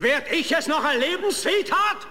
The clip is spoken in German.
Werd ich es noch erleben, Sweetheart?